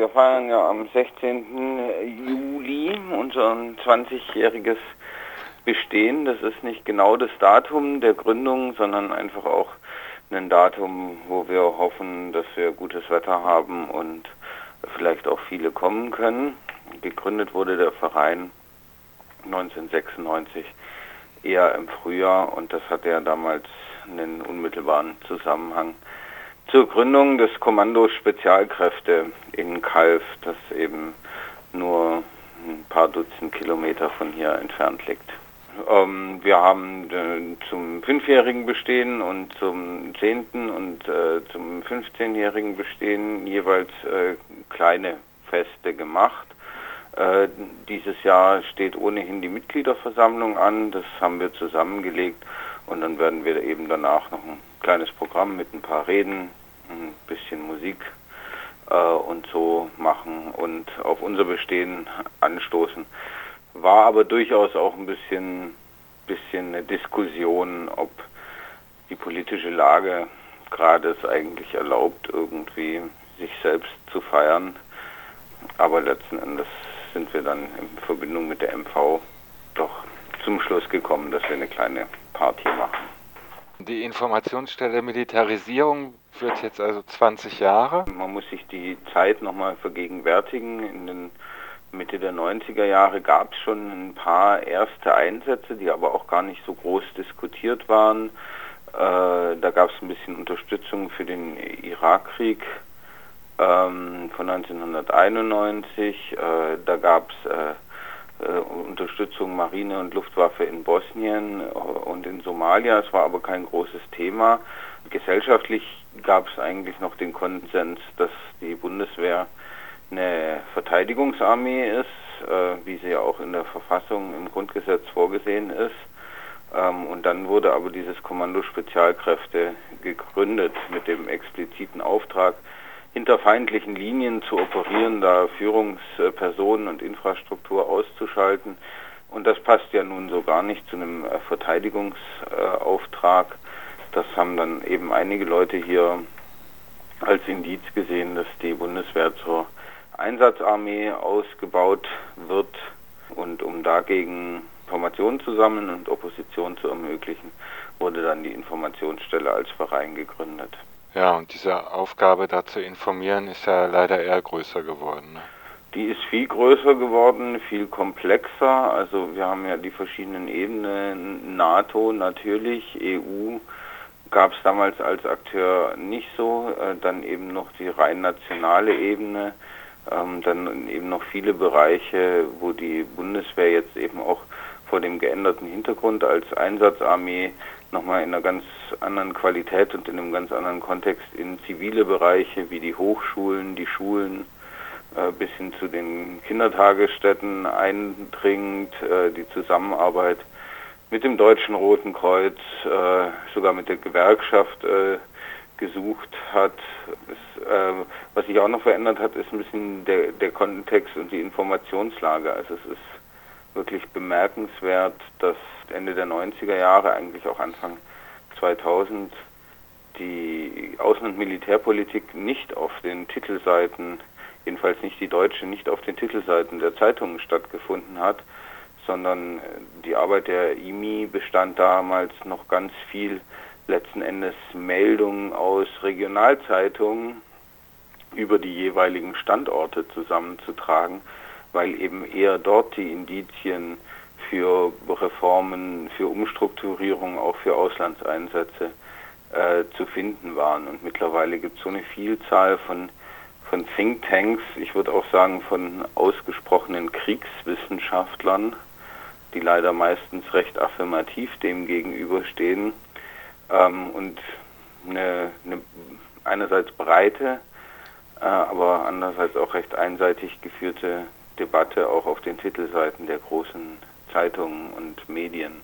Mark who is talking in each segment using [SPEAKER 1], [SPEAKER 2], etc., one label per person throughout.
[SPEAKER 1] wir feiern ja am 16. Juli unser 20-jähriges Bestehen. Das ist nicht genau das Datum der Gründung, sondern einfach auch ein Datum, wo wir hoffen, dass wir gutes Wetter haben und vielleicht auch viele kommen können. Gegründet wurde der Verein 1996 eher im Frühjahr und das hatte ja damals einen unmittelbaren Zusammenhang zur Gründung des Kommandos Spezialkräfte in Kalf, das eben nur ein paar Dutzend Kilometer von hier entfernt liegt. Ähm, wir haben äh, zum fünfjährigen Bestehen und zum zehnten und äh, zum 15-jährigen Bestehen jeweils äh, kleine Feste gemacht. Äh, dieses Jahr steht ohnehin die Mitgliederversammlung an, das haben wir zusammengelegt und dann werden wir eben danach noch ein kleines Programm mit ein paar Reden, ein bisschen Musik äh, und so machen und auf unser Bestehen anstoßen. War aber durchaus auch ein bisschen, bisschen eine Diskussion, ob die politische Lage gerade es eigentlich erlaubt, irgendwie sich selbst zu feiern. Aber letzten Endes sind wir dann in Verbindung mit der MV doch zum Schluss gekommen, dass wir eine kleine Party machen.
[SPEAKER 2] Die Informationsstelle Militarisierung führt jetzt also 20 Jahre.
[SPEAKER 1] Man muss sich die Zeit nochmal vergegenwärtigen. In den Mitte der 90er Jahre gab es schon ein paar erste Einsätze, die aber auch gar nicht so groß diskutiert waren. Äh, da gab es ein bisschen Unterstützung für den Irakkrieg ähm, von 1991. Äh, da gab es äh, Unterstützung Marine und Luftwaffe in Bosnien äh, und in Somalia. Es war aber kein großes Thema. Gesellschaftlich gab es eigentlich noch den Konsens, dass die Bundeswehr eine Verteidigungsarmee ist, äh, wie sie ja auch in der Verfassung im Grundgesetz vorgesehen ist. Ähm, und dann wurde aber dieses Kommando Spezialkräfte gegründet mit dem expliziten Auftrag, hinter feindlichen Linien zu operieren, da Führungspersonen und Infrastruktur auszuschalten. Und das passt ja nun so gar nicht zu einem äh, Verteidigungsauftrag. Das haben dann eben einige Leute hier als Indiz gesehen, dass die Bundeswehr zur Einsatzarmee ausgebaut wird und um dagegen Informationen zu sammeln und Opposition zu ermöglichen, wurde dann die Informationsstelle als Verein gegründet.
[SPEAKER 2] Ja, und diese Aufgabe da zu informieren ist ja leider eher größer geworden. Ne?
[SPEAKER 1] Die ist viel größer geworden, viel komplexer. Also wir haben ja die verschiedenen Ebenen, NATO natürlich, EU gab es damals als Akteur nicht so, äh, dann eben noch die rein nationale Ebene, ähm, dann eben noch viele Bereiche, wo die Bundeswehr jetzt eben auch vor dem geänderten Hintergrund als Einsatzarmee nochmal in einer ganz anderen Qualität und in einem ganz anderen Kontext in zivile Bereiche wie die Hochschulen, die Schulen äh, bis hin zu den Kindertagesstätten eindringt, äh, die Zusammenarbeit mit dem Deutschen Roten Kreuz, äh, sogar mit der Gewerkschaft gesucht hat. Was sich auch noch verändert hat, ist ein bisschen der, der Kontext und die Informationslage. Also es ist wirklich bemerkenswert, dass Ende der 90er Jahre, eigentlich auch Anfang 2000, die Außen- und Militärpolitik nicht auf den Titelseiten, jedenfalls nicht die deutsche, nicht auf den Titelseiten der Zeitungen stattgefunden hat, sondern die Arbeit der IMI bestand damals noch ganz viel letzten Endes Meldungen aus Regionalzeitungen über die jeweiligen Standorte zusammenzutragen, weil eben eher dort die Indizien für Reformen, für Umstrukturierung, auch für Auslandseinsätze äh, zu finden waren. Und mittlerweile gibt es so eine Vielzahl von, von Thinktanks, ich würde auch sagen von ausgesprochenen Kriegswissenschaftlern, die leider meistens recht affirmativ dem gegenüberstehen ähm, und eine, eine einerseits breite, äh, aber andererseits auch recht einseitig geführte Debatte auch auf den Titelseiten der großen Zeitungen und Medien.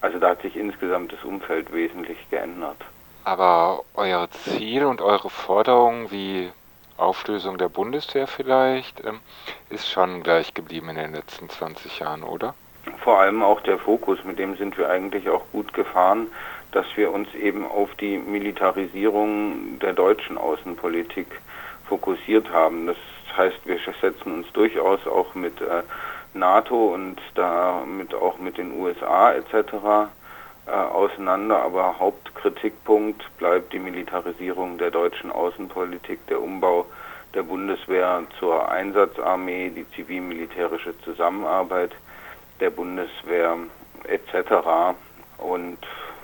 [SPEAKER 1] Also da hat sich insgesamt das Umfeld wesentlich geändert.
[SPEAKER 2] Aber euer Ziel und eure Forderung wie Auflösung der Bundeswehr vielleicht ähm, ist schon gleich geblieben in den letzten 20 Jahren, oder?
[SPEAKER 1] Vor allem auch der Fokus, mit dem sind wir eigentlich auch gut gefahren, dass wir uns eben auf die Militarisierung der deutschen Außenpolitik fokussiert haben. Das heißt, wir setzen uns durchaus auch mit äh, NATO und damit auch mit den USA etc. Äh, auseinander, aber Hauptkritikpunkt bleibt die Militarisierung der deutschen Außenpolitik, der Umbau der Bundeswehr zur Einsatzarmee, die zivil-militärische Zusammenarbeit der Bundeswehr etc. Und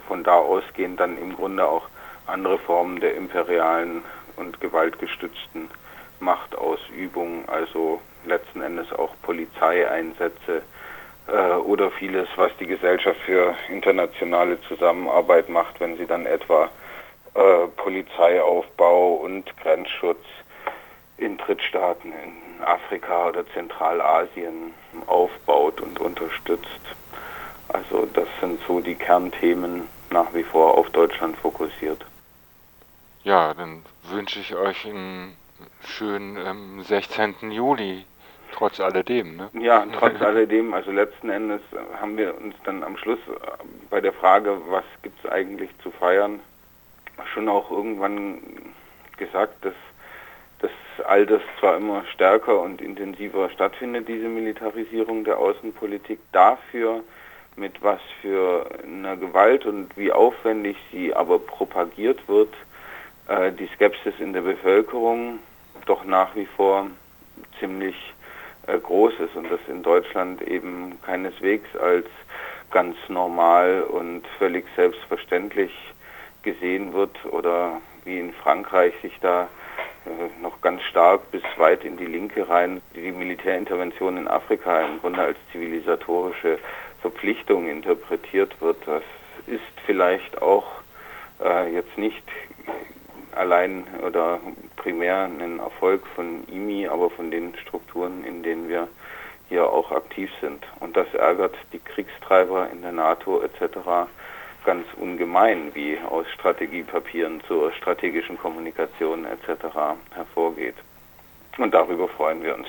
[SPEAKER 1] von da ausgehend dann im Grunde auch andere Formen der imperialen und gewaltgestützten Machtausübung, also letzten Endes auch Polizeieinsätze äh, oder vieles, was die Gesellschaft für internationale Zusammenarbeit macht, wenn sie dann etwa äh, Polizeiaufbau und Grenzschutz in Drittstaaten in Afrika oder Zentralasien aufbaut und unterstützt. Also das sind so die Kernthemen nach wie vor auf Deutschland fokussiert.
[SPEAKER 2] Ja, dann wünsche ich euch einen schönen ähm, 16. Juli, trotz alledem. Ne?
[SPEAKER 1] Ja, trotz alledem. Also letzten Endes haben wir uns dann am Schluss äh, bei der Frage, was gibt es eigentlich zu feiern, schon auch irgendwann gesagt, dass dass all das zwar immer stärker und intensiver stattfindet, diese Militarisierung der Außenpolitik, dafür mit was für einer Gewalt und wie aufwendig sie aber propagiert wird, äh, die Skepsis in der Bevölkerung doch nach wie vor ziemlich äh, groß ist und das in Deutschland eben keineswegs als ganz normal und völlig selbstverständlich gesehen wird oder wie in Frankreich sich da äh, noch ganz stark bis weit in die Linke rein die Militärintervention in Afrika im Grunde als zivilisatorische Verpflichtung interpretiert wird. Das ist vielleicht auch äh, jetzt nicht allein oder primär ein Erfolg von IMI, aber von den Strukturen, in denen wir hier auch aktiv sind. Und das ärgert die Kriegstreiber in der NATO etc ganz ungemein, wie aus Strategiepapieren zur strategischen Kommunikation etc. hervorgeht. Und darüber freuen wir uns.